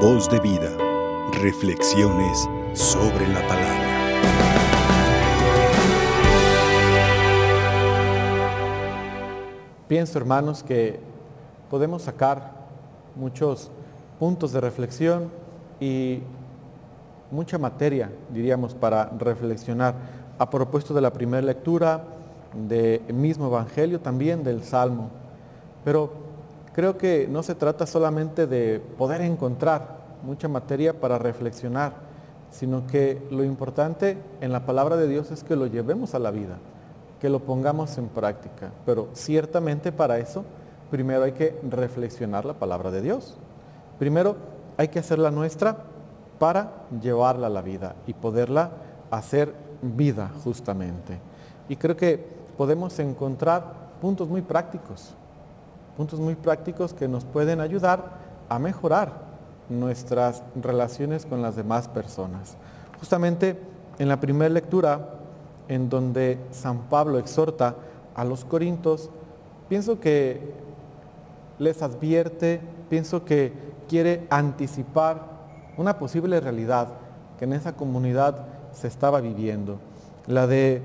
Voz de vida. Reflexiones sobre la palabra. Pienso, hermanos, que podemos sacar muchos puntos de reflexión y mucha materia, diríamos, para reflexionar a propósito de la primera lectura, del mismo Evangelio, también del Salmo. Pero creo que no se trata solamente de poder encontrar mucha materia para reflexionar, sino que lo importante en la palabra de Dios es que lo llevemos a la vida, que lo pongamos en práctica. Pero ciertamente para eso, primero hay que reflexionar la palabra de Dios. Primero hay que hacerla nuestra para llevarla a la vida y poderla hacer vida justamente. Y creo que podemos encontrar puntos muy prácticos, puntos muy prácticos que nos pueden ayudar a mejorar nuestras relaciones con las demás personas. Justamente en la primera lectura, en donde San Pablo exhorta a los corintos, pienso que les advierte, pienso que quiere anticipar una posible realidad que en esa comunidad se estaba viviendo, la de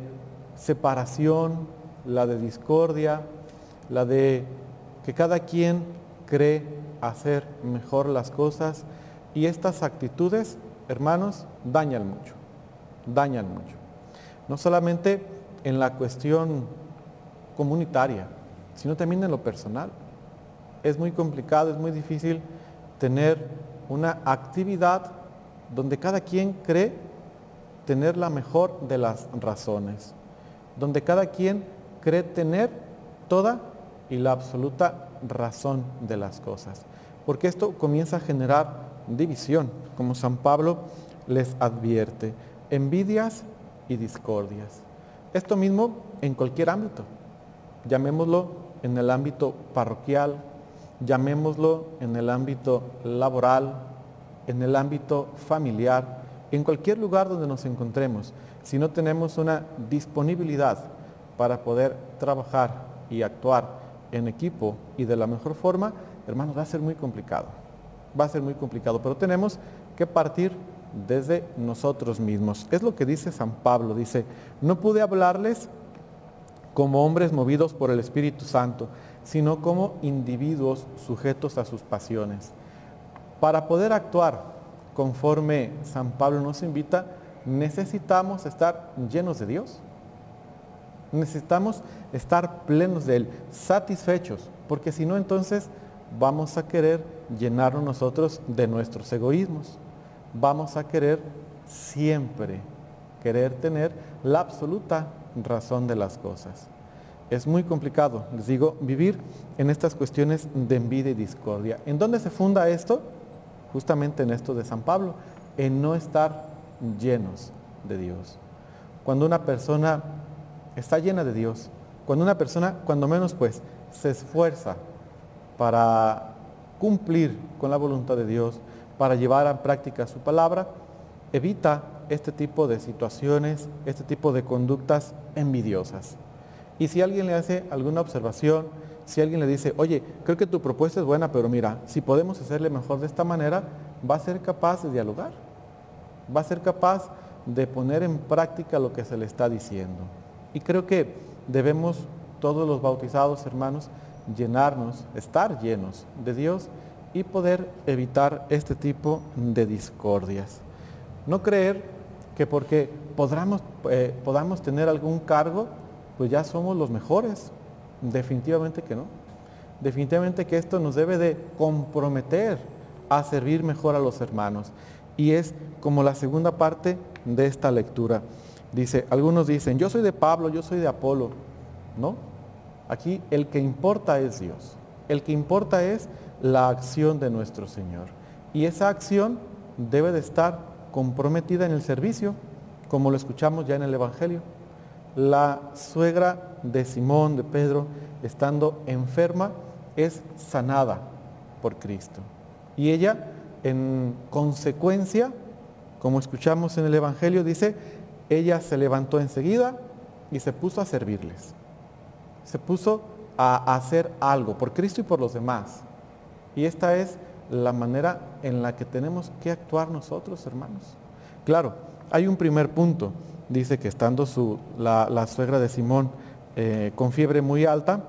separación, la de discordia, la de que cada quien cree hacer mejor las cosas y estas actitudes, hermanos, dañan mucho, dañan mucho. No solamente en la cuestión comunitaria, sino también en lo personal. Es muy complicado, es muy difícil tener una actividad donde cada quien cree tener la mejor de las razones, donde cada quien cree tener toda y la absoluta razón de las cosas. Porque esto comienza a generar división, como San Pablo les advierte, envidias y discordias. Esto mismo en cualquier ámbito, llamémoslo en el ámbito parroquial, llamémoslo en el ámbito laboral, en el ámbito familiar, en cualquier lugar donde nos encontremos, si no tenemos una disponibilidad para poder trabajar y actuar en equipo y de la mejor forma, hermanos, va a ser muy complicado. Va a ser muy complicado, pero tenemos que partir desde nosotros mismos. Es lo que dice San Pablo, dice, no pude hablarles como hombres movidos por el Espíritu Santo, sino como individuos sujetos a sus pasiones. Para poder actuar conforme San Pablo nos invita, necesitamos estar llenos de Dios. Necesitamos estar plenos de Él, satisfechos, porque si no entonces vamos a querer llenarnos nosotros de nuestros egoísmos. Vamos a querer siempre, querer tener la absoluta razón de las cosas. Es muy complicado, les digo, vivir en estas cuestiones de envidia y discordia. ¿En dónde se funda esto? justamente en esto de San Pablo, en no estar llenos de Dios. Cuando una persona está llena de Dios, cuando una persona, cuando menos pues, se esfuerza para cumplir con la voluntad de Dios, para llevar a práctica su palabra, evita este tipo de situaciones, este tipo de conductas envidiosas. Y si alguien le hace alguna observación, si alguien le dice, oye, creo que tu propuesta es buena, pero mira, si podemos hacerle mejor de esta manera, va a ser capaz de dialogar, va a ser capaz de poner en práctica lo que se le está diciendo. Y creo que debemos todos los bautizados hermanos llenarnos, estar llenos de Dios y poder evitar este tipo de discordias. No creer que porque podamos, eh, podamos tener algún cargo, pues ya somos los mejores. Definitivamente que no. Definitivamente que esto nos debe de comprometer a servir mejor a los hermanos. Y es como la segunda parte de esta lectura. Dice, algunos dicen, yo soy de Pablo, yo soy de Apolo. No, aquí el que importa es Dios. El que importa es la acción de nuestro Señor. Y esa acción debe de estar comprometida en el servicio, como lo escuchamos ya en el Evangelio. La suegra de Simón, de Pedro, estando enferma, es sanada por Cristo. Y ella, en consecuencia, como escuchamos en el Evangelio, dice, ella se levantó enseguida y se puso a servirles. Se puso a hacer algo por Cristo y por los demás. Y esta es la manera en la que tenemos que actuar nosotros, hermanos. Claro, hay un primer punto. Dice que estando su, la, suegra de Simón eh, con fiebre muy alta,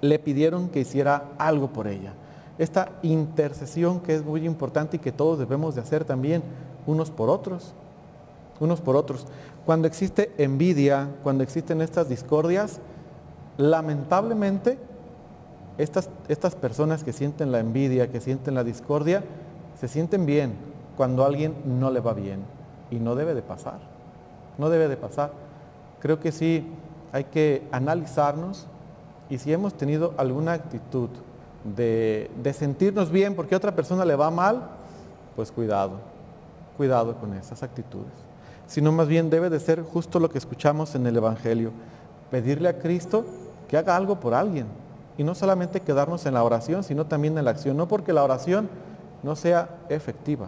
le pidieron que hiciera algo por ella. Esta intercesión que es muy importante y que todos debemos de hacer también unos por otros, unos por otros. Cuando existe envidia, cuando existen estas discordias, lamentablemente estas, estas personas que sienten la envidia, que sienten la discordia, se sienten bien cuando a alguien no le va bien y no debe de pasar, no debe de pasar. Creo que sí hay que analizarnos y si hemos tenido alguna actitud de, sentirnos bien porque a otra persona le va mal, pues cuidado, cuidado con esas actitudes. Sino más bien debe de ser justo lo que escuchamos en el Evangelio, pedirle a Cristo que haga algo por alguien. Y no solamente quedarnos en la oración, sino también en la acción. No porque la oración no sea efectiva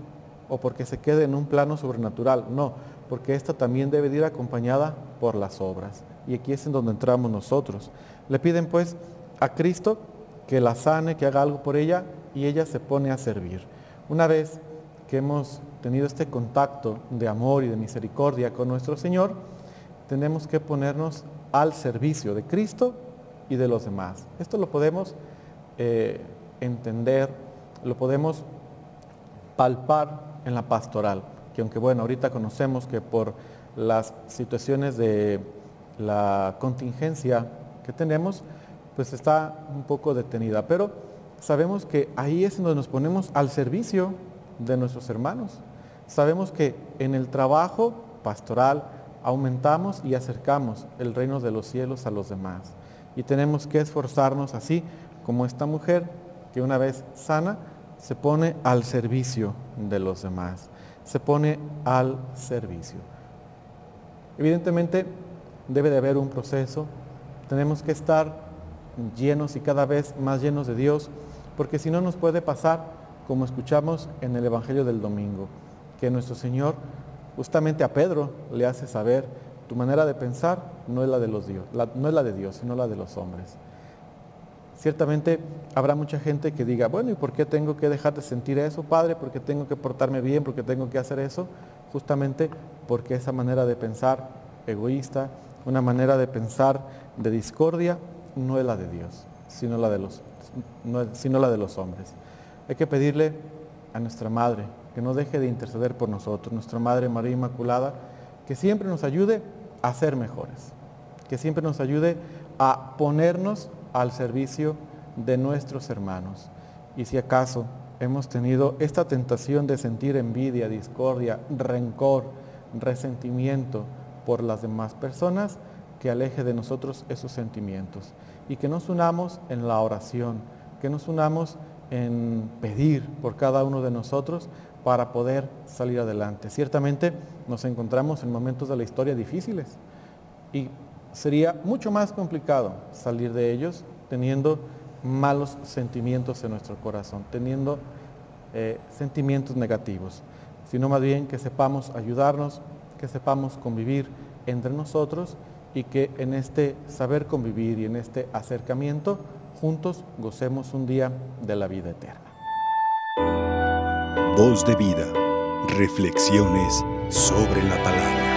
o porque se quede en un plano sobrenatural, no, porque esta también debe ir acompañada por las obras. Y aquí es en donde entramos nosotros. Le piden pues a Cristo que la sane, que haga algo por ella y ella se pone a servir. Una vez que hemos tenido este contacto de amor y de misericordia con nuestro Señor, tenemos que ponernos al servicio de Cristo y de los demás. Esto lo podemos eh, entender, lo podemos palpar en la pastoral, que aunque bueno, ahorita conocemos que por las situaciones de la contingencia que tenemos, pues está un poco detenida. Pero sabemos que ahí es donde nos ponemos al servicio de nuestros hermanos. Sabemos que en el trabajo pastoral aumentamos y acercamos el reino de los cielos a los demás. Y tenemos que esforzarnos así como esta mujer que una vez sana se pone al servicio de los demás. Se pone al servicio. Evidentemente debe de haber un proceso. Tenemos que estar llenos y cada vez más llenos de Dios, porque si no nos puede pasar como escuchamos en el Evangelio del domingo, que nuestro Señor justamente a Pedro le hace saber, tu manera de pensar no es la de los Dios, no es la de Dios, sino la de los hombres. Ciertamente habrá mucha gente que diga, bueno, ¿y por qué tengo que dejar de sentir eso, Padre? ¿Por qué tengo que portarme bien? ¿Por qué tengo que hacer eso? Justamente porque esa manera de pensar egoísta, una manera de pensar de discordia, no es la de Dios, sino la de los, sino la de los hombres. Hay que pedirle a nuestra Madre que no deje de interceder por nosotros, nuestra Madre María Inmaculada, que siempre nos ayude a ser mejores, que siempre nos ayude a ponernos al servicio de nuestros hermanos. Y si acaso hemos tenido esta tentación de sentir envidia, discordia, rencor, resentimiento por las demás personas, que aleje de nosotros esos sentimientos y que nos unamos en la oración, que nos unamos en pedir por cada uno de nosotros para poder salir adelante. Ciertamente nos encontramos en momentos de la historia difíciles y sería mucho más complicado salir de ellos teniendo malos sentimientos en nuestro corazón, teniendo eh, sentimientos negativos, sino más bien que sepamos ayudarnos, que sepamos convivir entre nosotros y que en este saber convivir y en este acercamiento juntos gocemos un día de la vida eterna. Voz de vida, reflexiones sobre la palabra.